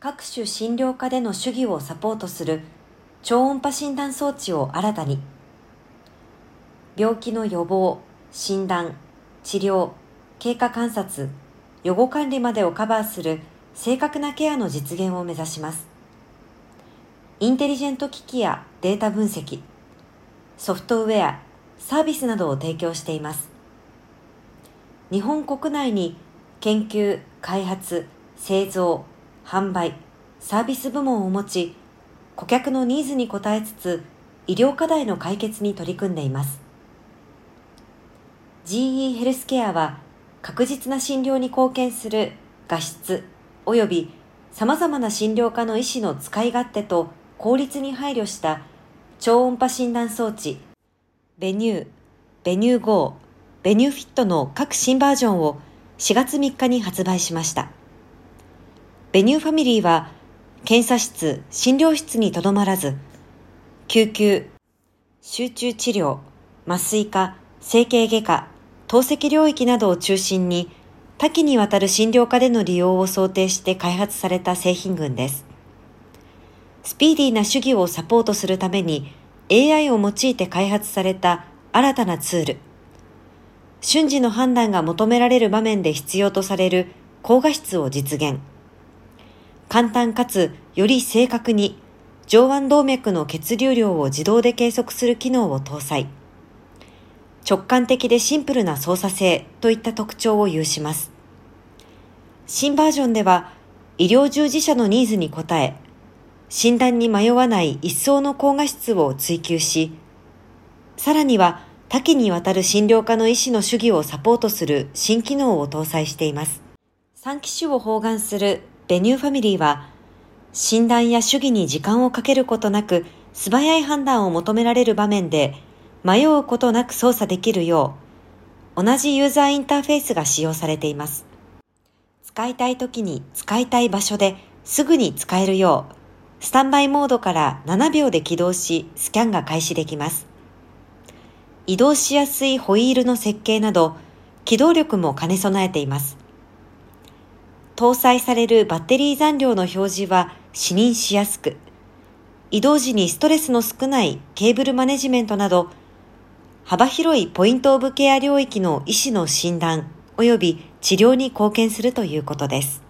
各種診療科での主義をサポートする超音波診断装置を新たに病気の予防、診断、治療、経過観察、予後管理までをカバーする正確なケアの実現を目指します。インテリジェント機器やデータ分析、ソフトウェア、サービスなどを提供しています。日本国内に研究、開発、製造、販売、サービス部門を持ち、顧客のニーズに応えつつ、医療課題の解決に取り組んでいます。GE ヘルスケアは、確実な診療に貢献する画質及び様々な診療科の医師の使い勝手と効率に配慮した超音波診断装置ベニュー、ベニュー GO、ベニューフィットの各新バージョンを4月3日に発売しました。 Venue ファミリーは検査室、診療室にとどまらず、救急、集中治療、麻酔科、整形外科、透析領域などを中心に多岐にわたる診療科での利用を想定して開発された製品群です。スピーディーな主義をサポートするために AI を用いて開発された新たなツール。瞬時の判断が求められる場面で必要とされる高画質を実現。簡単かつより正確に上腕動脈の血流量を自動で計測する機能を搭載。直感的でシンプルな操作性といった特徴を有します。新バージョンでは医療従事者のニーズに応え、診断に迷わない一層の高画質を追求し、さらには多岐にわたる診療科の医師の主義をサポートする新機能を搭載しています。3機種を包含するベニューファミリーは、診断や主義に時間をかけることなく素早い判断を求められる場面で迷うことなく操作できるよう、同じユーザーインターフェースが使用されています。使いたい時に使いたい場所ですぐに使えるよう、スタンバイモードから7秒で起動し、スキャンが開始できます。移動しやすいホイールの設計など、機動力も兼ね備えています。搭載されるバッテリー残量の表示は視認しやすく、移動時にストレスの少ないケーブルマネジメントなど、幅広いポイントオブケア領域の医師の診断及び治療に貢献するということです。